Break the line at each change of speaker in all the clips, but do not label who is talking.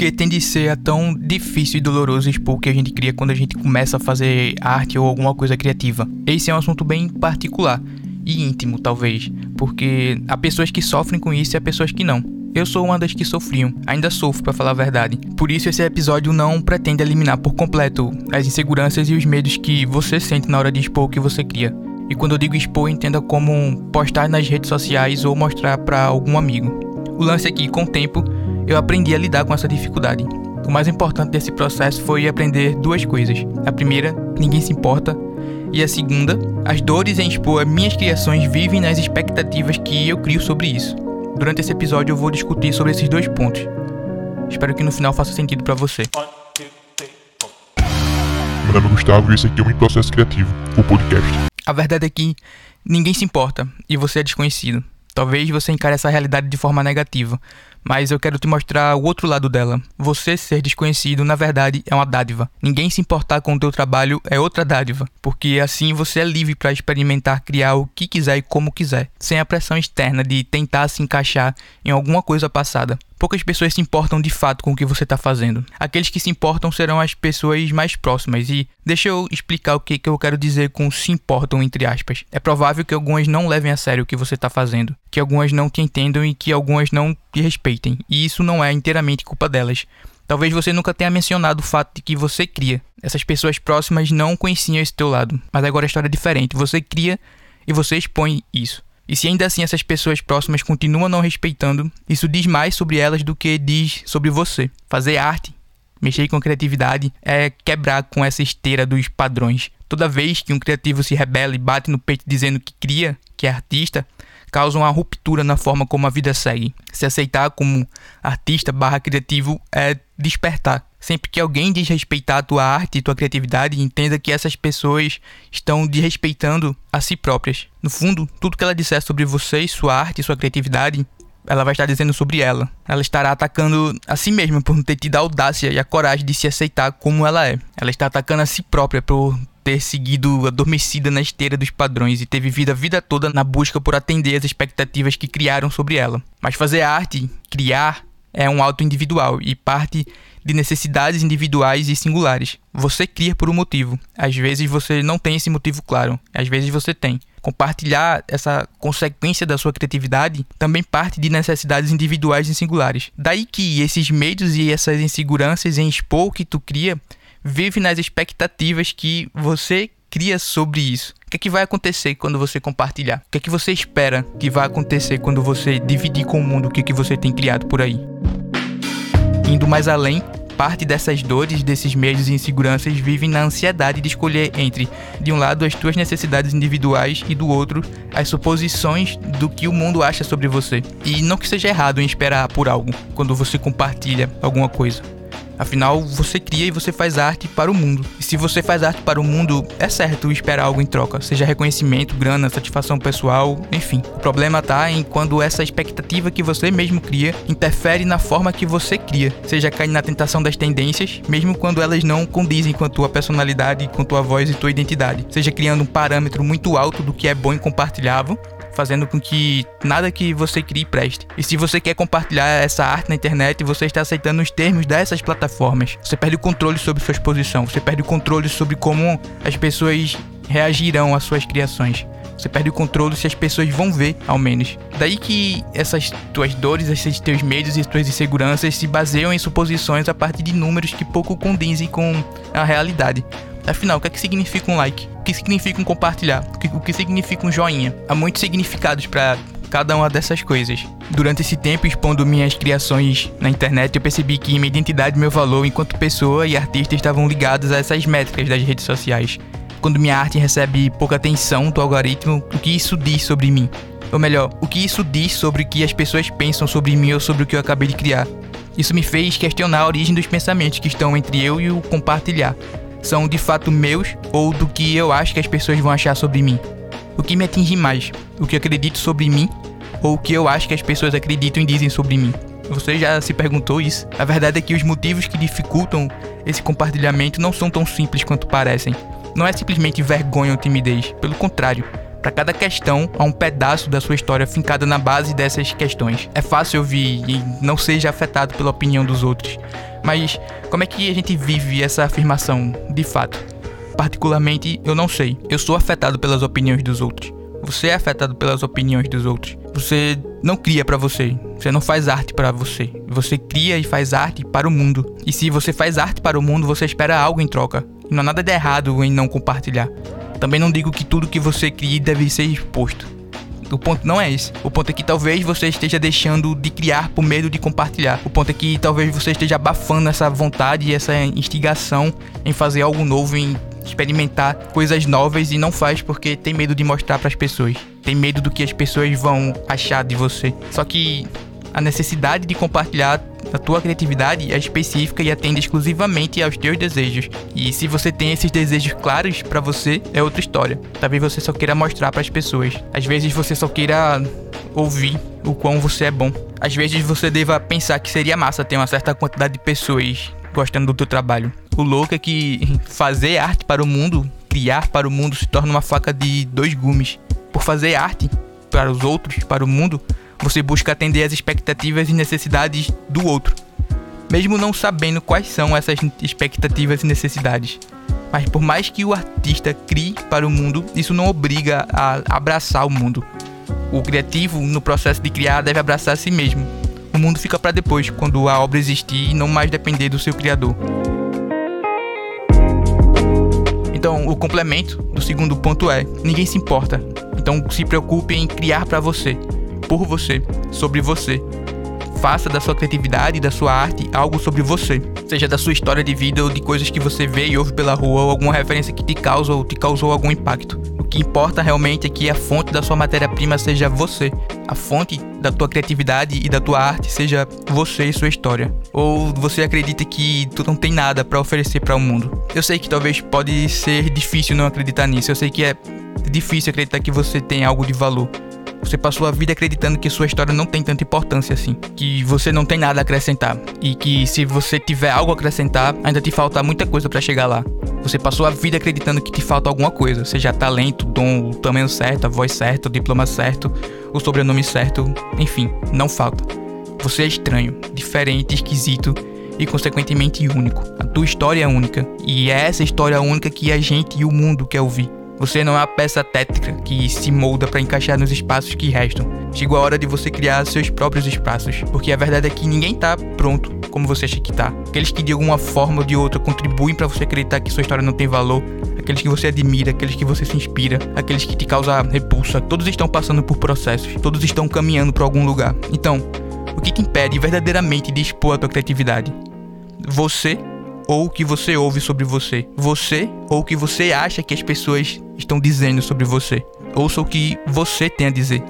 porque tende a ser tão difícil e doloroso expor o que a gente cria quando a gente começa a fazer arte ou alguma coisa criativa. Esse é um assunto bem particular e íntimo, talvez, porque há pessoas que sofrem com isso e há pessoas que não. Eu sou uma das que sofriam, ainda sofro para falar a verdade. Por isso esse episódio não pretende eliminar por completo as inseguranças e os medos que você sente na hora de expor o que você cria. E quando eu digo expor, entenda como postar nas redes sociais ou mostrar para algum amigo. O lance é que, com o tempo, eu aprendi a lidar com essa dificuldade. O mais importante desse processo foi aprender duas coisas. A primeira, ninguém se importa. E a segunda, as dores em expor minhas criações vivem nas expectativas que eu crio sobre isso. Durante esse episódio eu vou discutir sobre esses dois pontos. Espero que no final faça sentido para você.
Meu nome é Gustavo e esse aqui é o Em Processo Criativo, o podcast.
A verdade é que ninguém se importa e você é desconhecido. Talvez você encare essa realidade de forma negativa, mas eu quero te mostrar o outro lado dela. Você ser desconhecido, na verdade, é uma dádiva. Ninguém se importar com o teu trabalho é outra dádiva, porque assim você é livre para experimentar, criar o que quiser e como quiser, sem a pressão externa de tentar se encaixar em alguma coisa passada. Poucas pessoas se importam de fato com o que você está fazendo. Aqueles que se importam serão as pessoas mais próximas. E deixa eu explicar o que, que eu quero dizer com se importam, entre aspas. É provável que algumas não levem a sério o que você está fazendo, que algumas não te entendam e que algumas não te respeitem. E isso não é inteiramente culpa delas. Talvez você nunca tenha mencionado o fato de que você cria. Essas pessoas próximas não conheciam esse teu lado. Mas agora a história é diferente. Você cria e você expõe isso. E se ainda assim essas pessoas próximas continuam não respeitando, isso diz mais sobre elas do que diz sobre você. Fazer arte, mexer com criatividade, é quebrar com essa esteira dos padrões. Toda vez que um criativo se rebela e bate no peito dizendo que cria, que é artista, causa uma ruptura na forma como a vida segue. Se aceitar como artista barra criativo é despertar. Sempre que alguém desrespeitar a tua arte e tua criatividade, entenda que essas pessoas estão desrespeitando a si próprias. No fundo, tudo que ela disser sobre você, sua arte e sua criatividade, ela vai estar dizendo sobre ela. Ela estará atacando a si mesma por não ter tido a audácia e a coragem de se aceitar como ela é. Ela está atacando a si própria por ter seguido adormecida na esteira dos padrões e ter vivido a vida toda na busca por atender as expectativas que criaram sobre ela. Mas fazer arte, criar, é um auto individual e parte de necessidades individuais e singulares. Você cria por um motivo. Às vezes você não tem esse motivo claro, às vezes você tem. Compartilhar essa consequência da sua criatividade também parte de necessidades individuais e singulares. Daí que esses medos e essas inseguranças em expor o que tu cria vive nas expectativas que você cria sobre isso. O que é que vai acontecer quando você compartilhar? O que é que você espera que vai acontecer quando você dividir com o mundo o que, é que você tem criado por aí? Indo mais além, parte dessas dores, desses medos e inseguranças vivem na ansiedade de escolher entre, de um lado, as tuas necessidades individuais e do outro, as suposições do que o mundo acha sobre você. E não que seja errado em esperar por algo quando você compartilha alguma coisa. Afinal, você cria e você faz arte para o mundo. E se você faz arte para o mundo, é certo esperar algo em troca, seja reconhecimento, grana, satisfação pessoal, enfim. O problema tá em quando essa expectativa que você mesmo cria interfere na forma que você cria, seja cair na tentação das tendências, mesmo quando elas não condizem com a tua personalidade, com tua voz e tua identidade, seja criando um parâmetro muito alto do que é bom e compartilhável, fazendo com que nada que você crie preste. E se você quer compartilhar essa arte na internet, você está aceitando os termos dessas plataformas. Você perde o controle sobre sua exposição, você perde o controle sobre como as pessoas reagirão às suas criações. Você perde o controle se as pessoas vão ver, ao menos. Daí que essas tuas dores, esses teus medos e tuas inseguranças se baseiam em suposições a partir de números que pouco condizem com a realidade. Afinal, o que é que significa um like? Que significa um compartilhar? O que significa um joinha? Há muitos significados para cada uma dessas coisas. Durante esse tempo, expondo minhas criações na internet, eu percebi que minha identidade e meu valor enquanto pessoa e artista estavam ligados a essas métricas das redes sociais. Quando minha arte recebe pouca atenção do algoritmo, o que isso diz sobre mim? Ou melhor, o que isso diz sobre o que as pessoas pensam sobre mim ou sobre o que eu acabei de criar? Isso me fez questionar a origem dos pensamentos que estão entre eu e o compartilhar são de fato meus ou do que eu acho que as pessoas vão achar sobre mim. O que me atinge mais? O que eu acredito sobre mim ou o que eu acho que as pessoas acreditam e dizem sobre mim? Você já se perguntou isso? A verdade é que os motivos que dificultam esse compartilhamento não são tão simples quanto parecem. Não é simplesmente vergonha ou timidez, pelo contrário. Para cada questão, há um pedaço da sua história fincada na base dessas questões. É fácil ouvir e não seja afetado pela opinião dos outros Mas como é que a gente vive essa afirmação de fato? Particularmente, eu não sei. Eu sou afetado pelas opiniões dos outros. Você é afetado pelas opiniões dos outros. Você não cria para você. Você não faz arte para você. Você cria e faz arte para o mundo. E se você faz arte para o mundo, você espera algo em troca. Não há nada de errado em não compartilhar. Também não digo que tudo que você cria deve ser exposto. O ponto não é esse. O ponto é que talvez você esteja deixando de criar por medo de compartilhar. O ponto é que talvez você esteja abafando essa vontade e essa instigação em fazer algo novo, em experimentar coisas novas e não faz porque tem medo de mostrar para as pessoas. Tem medo do que as pessoas vão achar de você. Só que a necessidade de compartilhar a tua criatividade é específica e atende exclusivamente aos teus desejos. E se você tem esses desejos claros para você, é outra história. Talvez você só queira mostrar para as pessoas. Às vezes você só queira ouvir o quão você é bom. Às vezes você deva pensar que seria massa ter uma certa quantidade de pessoas gostando do teu trabalho. O louco é que fazer arte para o mundo, criar para o mundo, se torna uma faca de dois gumes. Por fazer arte para os outros, para o mundo, você busca atender às expectativas e necessidades do outro, mesmo não sabendo quais são essas expectativas e necessidades. Mas por mais que o artista crie para o mundo, isso não obriga a abraçar o mundo. O criativo, no processo de criar, deve abraçar a si mesmo. O mundo fica para depois, quando a obra existir e não mais depender do seu criador. Então, o complemento do segundo ponto é: ninguém se importa. Então, se preocupe em criar para você por você, sobre você. Faça da sua criatividade e da sua arte algo sobre você, seja da sua história de vida ou de coisas que você vê e ouve pela rua ou alguma referência que te causa ou te causou algum impacto. O que importa realmente é que a fonte da sua matéria-prima seja você. A fonte da tua criatividade e da tua arte seja você e sua história. Ou você acredita que tu não tem nada para oferecer para o mundo. Eu sei que talvez pode ser difícil não acreditar nisso. Eu sei que é difícil acreditar que você tem algo de valor. Você passou a vida acreditando que sua história não tem tanta importância assim, que você não tem nada a acrescentar e que se você tiver algo a acrescentar, ainda te falta muita coisa para chegar lá. Você passou a vida acreditando que te falta alguma coisa, seja talento, dom, o tamanho certo, a voz certa, o diploma certo, o sobrenome certo, enfim, não falta. Você é estranho, diferente, esquisito e consequentemente único. A tua história é única e é essa história única que a gente e o mundo quer ouvir. Você não é uma peça tétrica que se molda para encaixar nos espaços que restam. Chegou a hora de você criar seus próprios espaços, porque a verdade é que ninguém tá pronto como você acha que tá. Aqueles que de alguma forma ou de outra contribuem para você acreditar que sua história não tem valor, aqueles que você admira, aqueles que você se inspira, aqueles que te causam repulsa, todos estão passando por processos, todos estão caminhando para algum lugar. Então, o que te impede verdadeiramente de expor a tua criatividade? Você ou o que você ouve sobre você. Você ou o que você acha que as pessoas estão dizendo sobre você. Ouça o que você tem a dizer.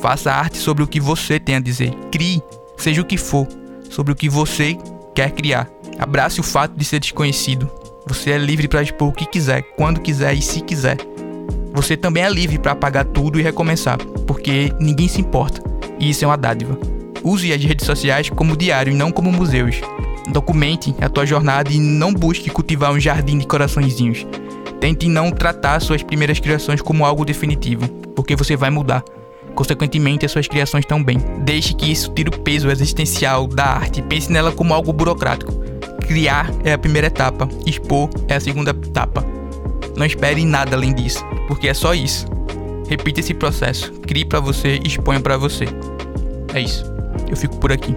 Faça arte sobre o que você tem a dizer. Crie, seja o que for, sobre o que você quer criar. Abrace o fato de ser desconhecido. Você é livre para expor o que quiser, quando quiser e se quiser. Você também é livre para apagar tudo e recomeçar, porque ninguém se importa. E isso é uma dádiva. Use as redes sociais como diário e não como museus. Documente a tua jornada e não busque cultivar um jardim de coraçõezinhos. Tente não tratar suas primeiras criações como algo definitivo, porque você vai mudar. Consequentemente, as suas criações também. Deixe que isso tire o peso existencial da arte. Pense nela como algo burocrático. Criar é a primeira etapa, expor é a segunda etapa. Não espere nada além disso, porque é só isso. Repita esse processo. Crie para você, exponha para você. É isso. Eu fico por aqui.